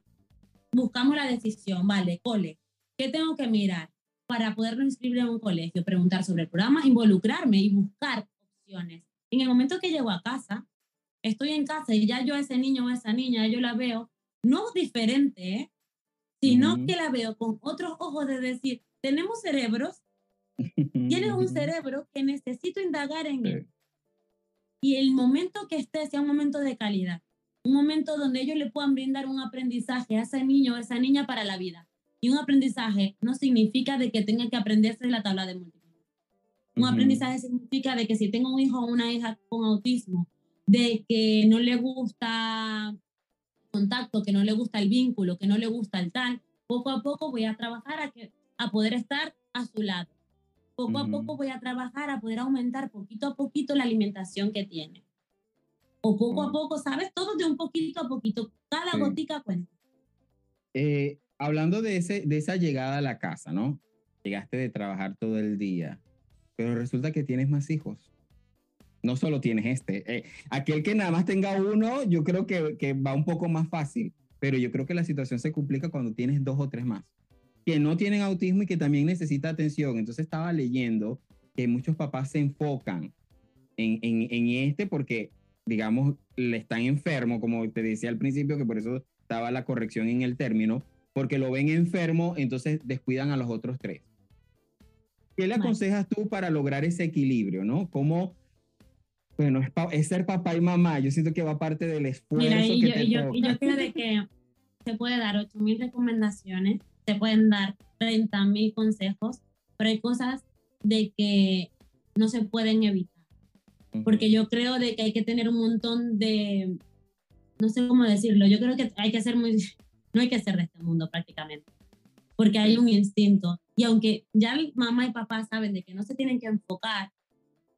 S3: buscamos la decisión, vale, cole, ¿qué tengo que mirar para poderlo inscribir en un colegio? Preguntar sobre el programa, involucrarme y buscar opciones. En el momento que llego a casa, estoy en casa y ya yo a ese niño o a esa niña, yo la veo no diferente, ¿eh? sino que la veo con otros ojos de decir, tenemos cerebros, tienes un cerebro que necesito indagar en él. Y el momento que esté sea un momento de calidad, un momento donde ellos le puedan brindar un aprendizaje a ese niño o esa niña para la vida. Y un aprendizaje no significa de que tenga que aprenderse la tabla de multiplicar. Un aprendizaje significa de que si tengo un hijo o una hija con autismo, de que no le gusta contacto, que no le gusta el vínculo, que no le gusta el tal, poco a poco voy a trabajar a, que, a poder estar a su lado poco a poco voy a trabajar a poder aumentar poquito a poquito la alimentación que tiene. O poco a poco, ¿sabes? Todo de un poquito a poquito. Cada gotica cuenta.
S2: Eh, hablando de, ese, de esa llegada a la casa, ¿no? Llegaste de trabajar todo el día, pero resulta que tienes más hijos. No solo tienes este. Eh, aquel que nada más tenga uno, yo creo que, que va un poco más fácil, pero yo creo que la situación se complica cuando tienes dos o tres más que no tienen autismo y que también necesita atención. Entonces estaba leyendo que muchos papás se enfocan en, en, en este porque, digamos, le están enfermo, como te decía al principio, que por eso estaba la corrección en el término, porque lo ven enfermo, entonces descuidan a los otros tres. ¿Qué le aconsejas tú para lograr ese equilibrio, no? ¿Cómo, bueno, es, ser papá y mamá, yo siento que va parte del esfuerzo
S3: Mira,
S2: y
S3: que
S2: yo,
S3: te yo, yo creo de que se puede dar 8.000 recomendaciones te pueden dar 30 mil consejos, pero hay cosas de que no se pueden evitar. porque yo creo de que hay que tener un montón de, no sé cómo decirlo, yo creo que hay que ser muy, *laughs* no hay que ser de este mundo prácticamente, porque hay un instinto. Y aunque ya mamá y papá saben de que no se tienen que enfocar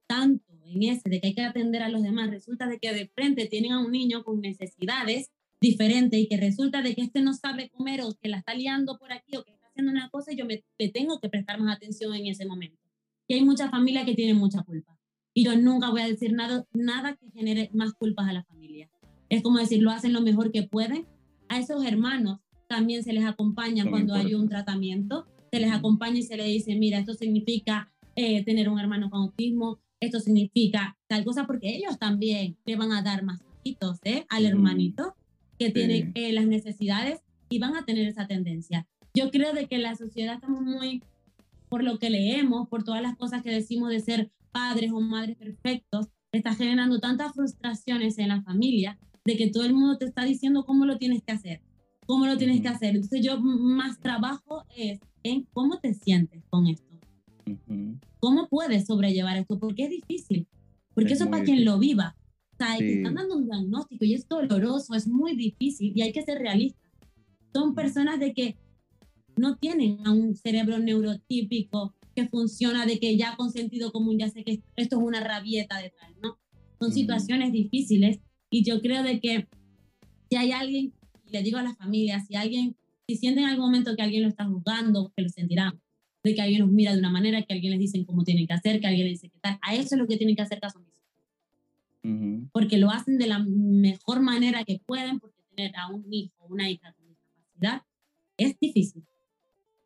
S3: tanto en ese, de que hay que atender a los demás, resulta de que de frente tienen a un niño con necesidades diferentes y que resulta de que este no sabe comer o que la está liando por aquí o que está haciendo una cosa yo me, tengo que prestar más atención en ese momento. Y hay muchas familias que tienen mucha culpa. Y yo nunca voy a decir nada, nada que genere más culpas a la familia. Es como decir, lo hacen lo mejor que pueden. A esos hermanos también se les acompaña cuando hay un tratamiento, se les acompaña y se les dice, mira, esto significa eh, tener un hermano con autismo, esto significa tal cosa, porque ellos también le van a dar más ¿eh? al hermanito que tiene eh, las necesidades y van a tener esa tendencia. Yo creo de que la sociedad estamos muy, por lo que leemos, por todas las cosas que decimos de ser padres o madres perfectos, está generando tantas frustraciones en la familia de que todo el mundo te está diciendo cómo lo tienes que hacer, cómo lo tienes que hacer. Entonces yo más trabajo es en cómo te sientes con esto. ¿Cómo puedes sobrellevar esto? Porque es difícil. Porque eso para quien lo viva. O sea, te están dando un diagnóstico y es doloroso, es muy difícil y hay que ser realistas. Son personas de que no tienen a un cerebro neurotípico que funciona, de que ya con sentido común ya sé que esto es una rabieta de tal, ¿no? Son situaciones difíciles y yo creo de que si hay alguien, le digo a las familias, si alguien, si sienten en algún momento que alguien lo está juzgando, que lo sentirán, de que alguien los mira de una manera, que alguien les dice cómo tienen que hacer, que alguien les dice qué tal. A eso es lo que tienen que hacer caso Porque lo hacen de la mejor manera que pueden, porque tener a un hijo o una hija con discapacidad es difícil.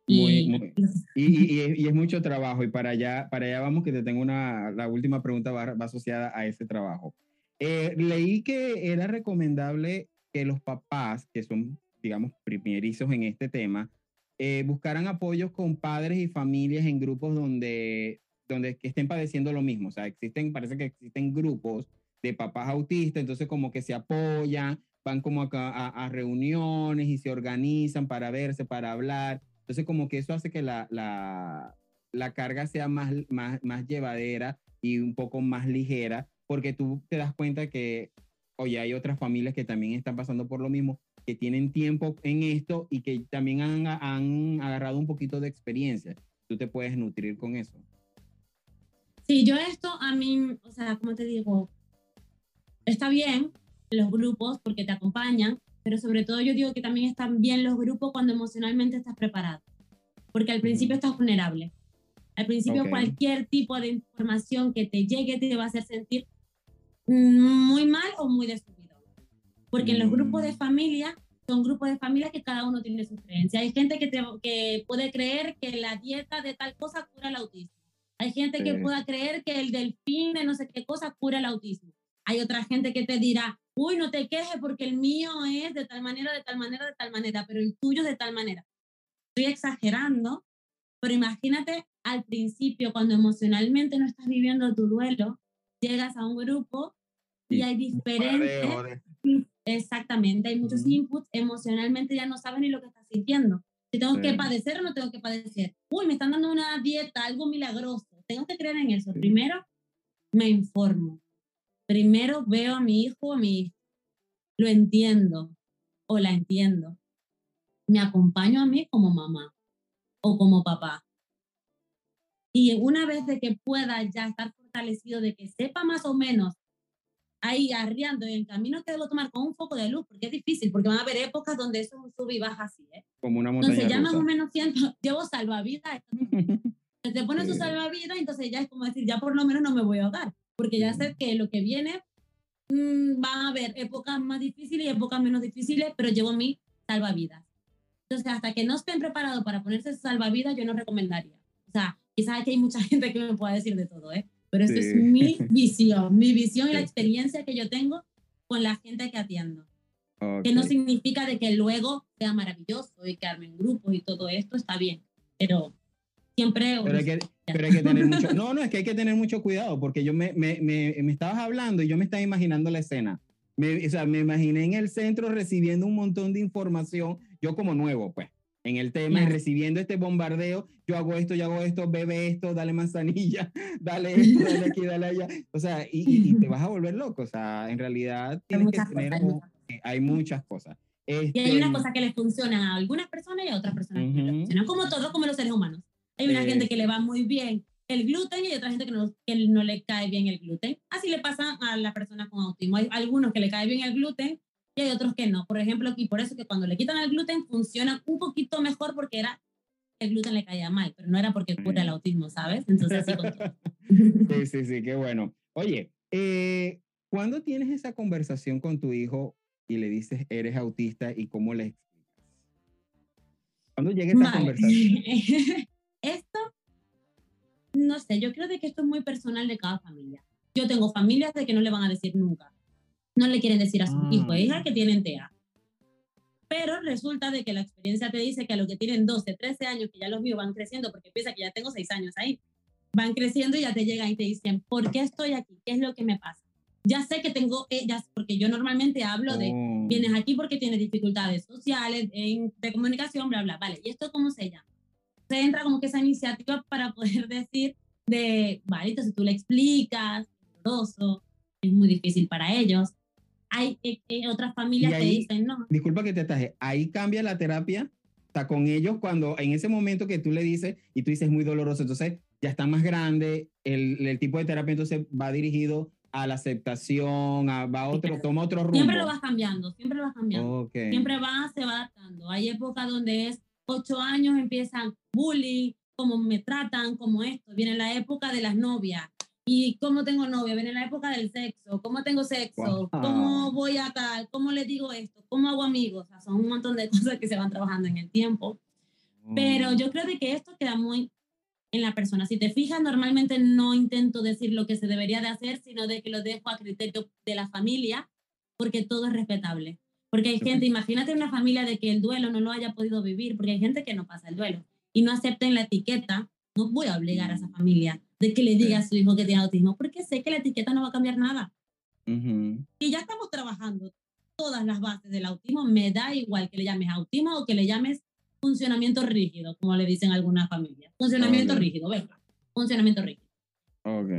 S2: Y, *laughs* y, es mucho trabajo y para allá, para allá vamos que te tengo una, la última pregunta va, asociada a ese trabajo. Eh, leí que era recomendable que los papás, que son, digamos, primerizos en este tema, eh, buscaran apoyos con padres y familias en grupos donde, donde estén padeciendo lo mismo. O sea, existen, parece que existen grupos de papás autistas, entonces como que se apoyan, van como a, a, reuniones y se organizan para verse, para hablar. Entonces como que eso hace que la, la, la carga sea más, más, más llevadera y un poco más ligera, porque tú te das cuenta que, oye, hay otras familias que también están pasando por lo mismo que tienen tiempo en esto y que también han, han agarrado un poquito de experiencia. Tú te puedes nutrir con eso.
S3: Sí, yo esto a mí, o sea, como te digo, está bien los grupos porque te acompañan, pero sobre todo yo digo que también están bien los grupos cuando emocionalmente estás preparado, porque al principio estás vulnerable. Al principio cualquier tipo de información que te llegue te va a hacer sentir muy mal o muy destruido porque en los grupos de mm. familia son grupos de familia que cada uno tiene su creencia. Hay gente que, que puede creer que la dieta de tal cosa cura el autismo. Hay gente que pueda creer que el delfín de no sé qué cosa cura el autismo. Hay otra gente que te dirá, uy, no te quejes porque el mío es de tal manera, de tal manera, de tal manera, pero el tuyo es de tal manera. Estoy exagerando, pero imagínate al principio, cuando emocionalmente no estás viviendo tu duelo, llegas a un grupo y hay diferentes Exactamente, hay muchos inputs, emocionalmente ya no sabes ni lo que estás sintiendo. Si tengo que padecer o no tengo que padecer. Uy, me están dando una dieta, algo milagroso. Tengo que creer en eso. Primero, me informo. Primero veo a mi hijo a mi hijo. Lo entiendo o la entiendo. Me acompaño a mí como mamá o como papá. Y una vez de que pueda ya estar fortalecido, de que sepa más o menos ahí arriando en el camino que debo tomar con un foco de luz, porque es difícil, porque van a haber épocas donde eso sube y baja así, ¿eh?
S2: Como una montaña
S3: Entonces ya más o menos siento, *laughs* llevo salvavidas. *laughs* te pones su salvavidas, entonces ya es como decir, ya por lo menos no me voy a ahogar, porque ya sé que lo que viene mmm, va a haber épocas más difíciles y épocas menos difíciles, pero llevo mi salvavidas. Entonces, hasta que no estén preparados para ponerse salvavidas, yo no recomendaría. O sea, quizás que hay mucha *laughs* gente que me pueda decir de todo, ¿eh? pero esta es mi *laughs* visión, mi visión y la experiencia que yo tengo con la gente que atiendo. Que no significa de que luego sea maravilloso y que armen grupos y todo esto está bien, pero siempre...
S2: Pero hay, que, pero hay que tener mucho... No, no, es que hay que tener mucho cuidado porque yo me, me, me, me estabas hablando y yo me estaba imaginando la escena. Me, o sea, me imaginé en el centro recibiendo un montón de información, yo como nuevo, pues en el tema
S3: Claro.
S2: recibiendo este bombardeo, yo hago esto, yo hago esto, bebe esto, dale manzanilla, *laughs* dale *laughs* esto, dale aquí, dale allá. O sea, y, y- y te vas a volver loco. O sea, en realidad
S3: Hay
S2: tienes
S3: muchas
S2: que
S3: cosas.
S2: tener,
S3: hay muchas cosas.
S2: hay muchas cosas.
S3: Y hay
S2: Este,
S3: unas cosas que les funcionan a algunas personas y a otras personas les
S2: Ujú.
S3: funcionan. Como todo, como los seres humanos. Hay una
S2: Eh.
S3: gente que le va muy bien el gluten y hay otra gente que no, que no le cae bien el gluten. Así le pasa a las personas con autismo. Hay algunos que le cae bien el gluten y hay otros que no. Por ejemplo, y por eso que cuando le quitan el gluten funciona un poquito mejor porque era el gluten le caía mal, pero no era porque cura el
S2: Mm.
S3: autismo, ¿sabes? Entonces así con todo. *laughs*
S2: Sí, sí, sí, qué bueno. Oye, eh, ¿cuándo tienes esa conversación con tu hijo y le dices eres autista y cómo le explicas? ¿Cuándo llega esa
S3: Vale.
S2: conversación? *laughs*
S3: esto, no sé, yo creo de que esto es muy personal de cada familia. Yo tengo familias de que no le van a decir nunca. No le quieren decir a sus
S2: Ah.
S3: hijos e hijas que tienen TEA. Pero resulta de que la experiencia te dice que a los que tienen 12, 13 años, que ya los míos van creciendo, porque piensa que ya tengo 6 años ahí, van creciendo y ya te llegan y te dicen, ¿por qué estoy aquí? ¿Qué es lo que me pasa? Ya sé que tengo, ya- porque yo normalmente hablo de,
S2: Oh.
S3: vienes aquí porque tienes dificultades sociales, en- de comunicación, bla, bla, vale. ¿Y esto cómo se llama? Entra como que esa iniciativa para poder *laughs* decir de, vale, entonces tú le explicas, es doloroso, es muy difícil para ellos. Hay eh, eh, otras familias
S2: Y
S3: que
S2: ahí-
S3: dicen, no,
S2: Disculpa que te ataje. Ahí cambia la terapia. Está con ellos cuando en ese momento que tú le dices y tú dices muy doloroso, entonces ya está más grande, el, el tipo de terapia entonces va dirigido a la aceptación, a, va otro, toma otro rumbo.
S3: siempre lo vas cambiando, siempre lo vas cambiando.
S2: Ok.
S3: Siempre va, se va adaptando. Hay épocas donde es ocho años, empiezan bullying, cómo me tratan, como esto. Viene la época de las novias. ¿Y cómo tengo novia? Viene la época del sexo. ¿Cómo tengo sexo?
S2: Wow.
S3: ¿Cómo voy a tal? ¿Cómo le digo esto? ¿Cómo hago amigos? O sea, son un montón de *laughs* cosas que se van trabajando en el tiempo. Pero yo creo de que esto queda muy en la persona. Si te fijas, normalmente no intento decir lo que se debería de hacer, sino de que lo dejo a criterio de la familia, porque todo es respetable. Porque hay gente, imagínate una familia de que el duelo no lo haya podido vivir, porque hay gente que no pasa el duelo y no acepten la etiqueta, no voy a obligar a esa familia de que le diga a su hijo que tiene autismo, porque sé que la etiqueta no va a cambiar nada.
S2: Ujú.
S3: Y ya estamos trabajando todas las bases del autismo, me da igual que le llames autismo o que le llames funcionamiento rígido, como le dicen algunas familias. Funcionamiento
S2: Ok.
S3: rígido, venga, funcionamiento rígido.
S2: Ok.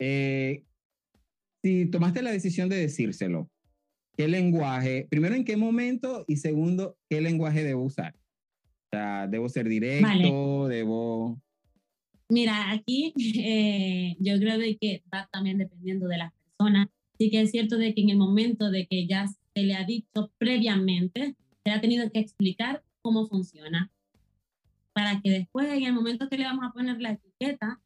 S2: Eh, si tomaste la decisión de decírselo, ¿qué lenguaje, primero en qué momento y segundo, qué lenguaje debo usar? O sea, ¿debo ser directo? ¿Debo...?
S3: Mira, aquí *laughs* eh, yo creo de que va también dependiendo de las personas. Sí que es cierto de que en el momento de que ya se le ha dicho previamente, se ha tenido que explicar cómo funciona. Para que después, en el momento que le vamos a poner la etiqueta,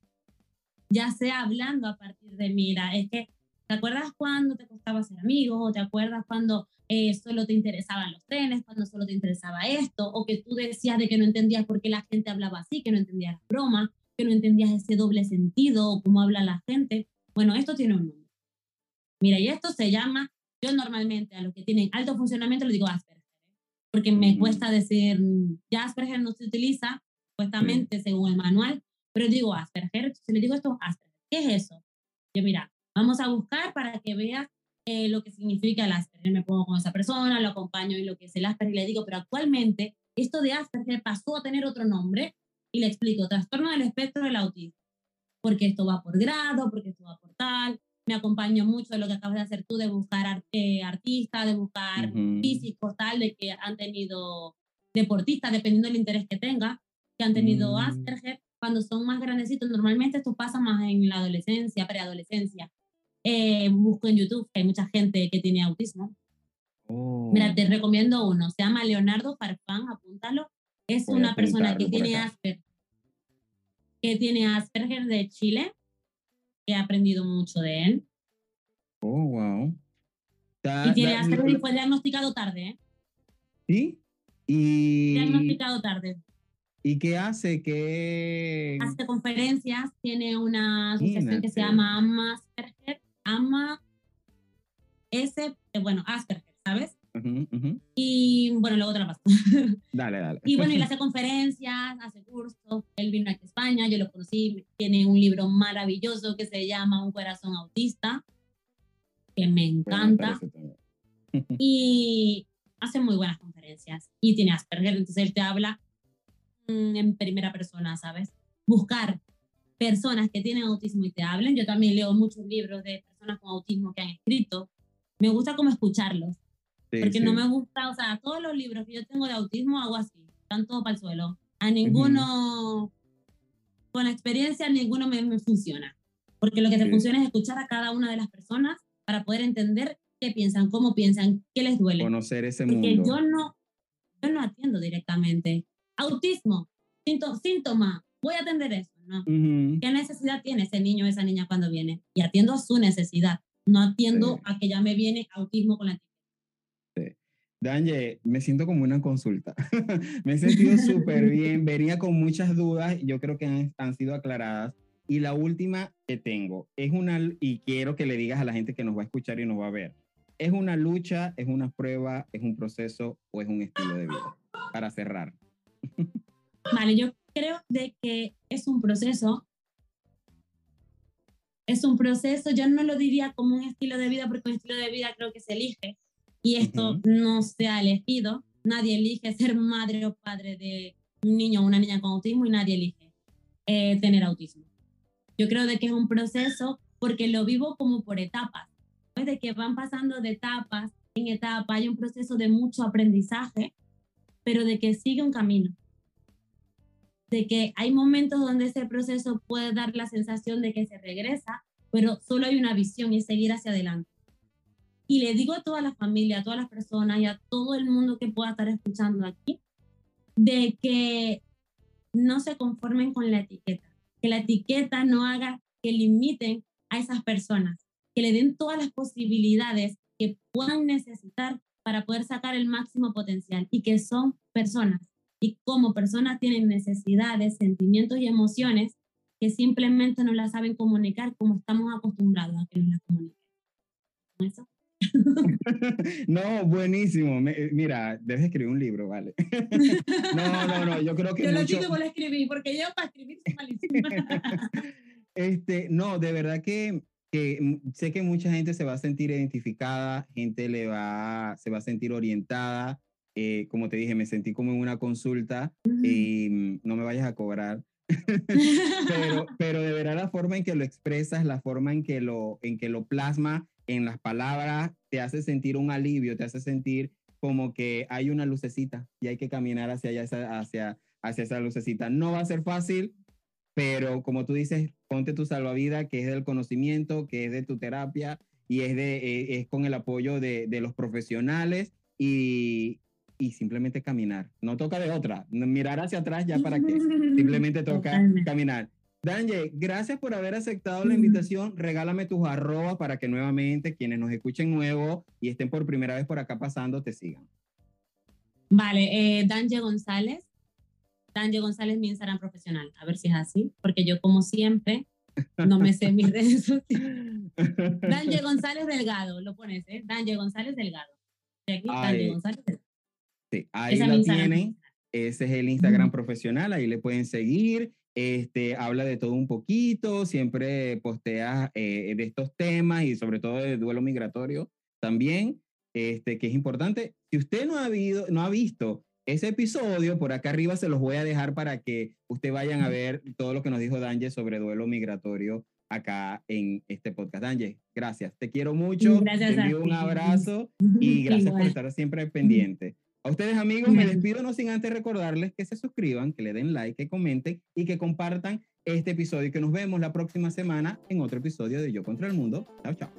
S3: ya sea hablando a partir de, mira, es que, ¿te acuerdas cuando te costaba ser amigo? ¿O te acuerdas cuando eh, solo te interesaban los trenes, cuando solo te interesaba esto? O que tú decías de que no entendías por qué la gente hablaba así, que no entendías las bromas que no entendías ese doble sentido o cómo habla la gente. Bueno, esto tiene un nombre. Mira, y esto se llama, yo normalmente a los que tienen alto funcionamiento le digo Asperger, porque me
S2: Ujú.
S3: cuesta decir, mm, ya Asperger no se utiliza, supuestamente según el manual, pero digo Asperger, si le digo esto, Asperger, ¿qué es eso? Yo mira, vamos a buscar para que veas eh, lo que significa el Asperger. Me pongo con esa persona, lo acompaño en lo que es el Asperger y le digo, pero actualmente esto de Asperger pasó a tener otro nombre y le explico, trastorno del espectro del autismo, porque esto va por grado, porque esto va por tal. Me acompaño mucho de lo que acabas de hacer tú, de buscar art- eh, artistas, de buscar
S2: Ujú.
S3: físicos, tal, de que han tenido deportistas, dependiendo del interés que tenga, que han tenido
S2: Mm.
S3: Asperger. Cuando son más grandecitos, normalmente esto pasa más en la adolescencia, preadolescencia. Eh, busco en YouTube que hay mucha gente que tiene autismo.
S2: Oh.
S3: Mira, te recomiendo uno, se llama Leonardo Farfán, apúntalo. Es
S2: Voy
S3: una persona que tiene
S2: acá.
S3: Asperger, que tiene Asperger de Chile. He aprendido mucho de él.
S2: Oh, wow. Da-
S3: Y tiene
S2: da-
S3: Asperger y fue diagnosticado tarde, ¿eh?
S2: ¿Sí? Y,
S3: Diagnosticado tarde.
S2: ¿Y qué hace? ¿Qué...?
S3: Hace conferencias, tiene una asociación que se
S2: Imagínate.
S3: llama AMA Asperger, AMA S, eh, bueno, Asperger, ¿sabes?
S2: Ujú, ujú.
S3: Y bueno, luego te la paso. *laughs*
S2: Dale, dale.
S3: Y bueno, él hace conferencias, hace cursos. Él vino aquí a España, yo lo conocí. Tiene un libro maravilloso que se llama Un corazón autista, que me
S2: Bueno, me
S3: encanta.
S2: también. *laughs*
S3: Y hace muy buenas conferencias. y tiene Asperger, entonces él te habla mm, en primera persona, ¿sabes? Buscar personas que tienen autismo y te hablen. Yo también leo muchos libros de personas con autismo que han escrito. Me gusta como escucharlos, porque no me gusta, o sea, todos los libros que yo tengo de autismo hago así, están todos para el suelo. A ninguno, con la experiencia, ninguno me, me funciona. Porque lo que te funciona es escuchar a cada una de las personas para poder entender qué piensan, cómo piensan, qué les duele.
S2: Conocer ese
S3: Porque
S2: mundo.
S3: yo no, yo no atiendo directamente. Autismo, síntoma, voy a atender eso, ¿no?
S2: Ujú.
S3: ¿Qué necesidad tiene ese niño o esa niña cuando viene? Y atiendo a su necesidad, no atiendo
S2: Sí.
S3: a que ya me viene autismo con la
S2: Danje, me siento como una consulta. *laughs* me he sentido súper *laughs* bien. Venía con muchas dudas. y Yo creo que han, han sido aclaradas. Y la última que tengo es una, y quiero que le digas a la gente que nos va a escuchar y nos va a ver, ¿es una lucha, es una prueba, es un proceso o es un estilo de vida? Para cerrar.
S3: Vale, yo creo de que es un proceso. Es un proceso, yo no lo diría como un estilo de vida, porque un estilo de vida creo que se elige y esto no se ha elegido. Nadie elige ser madre o padre de un niño o una niña con autismo y nadie elige eh, tener autismo. Yo creo de que es un proceso porque lo vivo como por etapas, ¿sabes? de que van pasando de etapas en etapa, hay un proceso de mucho aprendizaje, pero de que sigue un camino de que hay momentos donde ese proceso puede dar la sensación de que se regresa, pero solo hay una visión y es seguir hacia adelante. Y le digo a toda la familia, a todas las personas y a todo el mundo que pueda estar escuchando aquí, de que no se conformen con la etiqueta, que la etiqueta no haga que limiten a esas personas, que le den todas las posibilidades que puedan necesitar para poder sacar el máximo potencial y que son personas y como personas tienen necesidades, sentimientos y emociones que simplemente no las saben comunicar como estamos acostumbrados a que nos las comuniquen. ¿Con eso? *laughs*
S2: no, buenísimo. Me- eh, mira, debes escribir un libro, vale. *laughs* no, no, no, yo creo que
S3: Yo lo
S2: mucho-
S3: digo y lo escribí, porque yo para escribir soy malísima. *laughs*
S2: Este, no, de verdad que, que sé que mucha gente se va a sentir identificada, gente le va, se va a sentir orientada. Eh, como te dije, me sentí como en una consulta y mm, no me vayas a cobrar. *laughs* pero, *laughs* pero de verdad la forma en que lo expresas, la forma en que lo, en que lo plasma en las palabras, te hace sentir un alivio, te hace sentir como que hay una lucecita y hay que caminar hacia allá, hacia, hacia esa lucecita. No va a ser fácil, pero como tú dices, ponte tu salvavidas, que es del conocimiento, que es de tu terapia y es, de, eh, es con el apoyo de, de los profesionales y, y simplemente caminar. No toca de otra, mirar hacia atrás ya para qué. *laughs* Simplemente toca
S3: Totalmente.
S2: caminar. Danje, gracias por haber aceptado la invitación. Regálame tus arrobas para que nuevamente quienes nos escuchen nuevo y estén por primera vez por acá pasando te sigan.
S3: Vale, eh, Danje González. Danje González, mi Instagram profesional. A ver si es así, porque yo, como siempre, no me sé mis redes sociales. *laughs* Danje González Delgado, lo pones, ¿eh? Danje González Delgado. De aquí, Danje González Delgado.
S2: Sí, ahí lo tienen. Ese es el Instagram profesional, ahí le pueden seguir. Este, habla de todo un poquito, siempre postea eh, de estos temas y sobre todo de duelo migratorio también, este, que es importante. Si usted no ha, habido, no ha visto ese episodio, por acá arriba se los voy a dejar para que ustedes vayan a ver todo lo que nos dijo Danje sobre duelo migratorio acá en este podcast. Danje, gracias. Te quiero mucho.
S3: Gracias
S2: Te
S3: a
S2: envío un
S3: ti.
S2: abrazo *laughs* y gracias por estar siempre pendiente. A ustedes amigos, me despido no sin antes recordarles que se suscriban, que le den like, que comenten y que compartan este episodio y que nos vemos la próxima semana en otro episodio de Yo contra el Mundo. Chao, chao.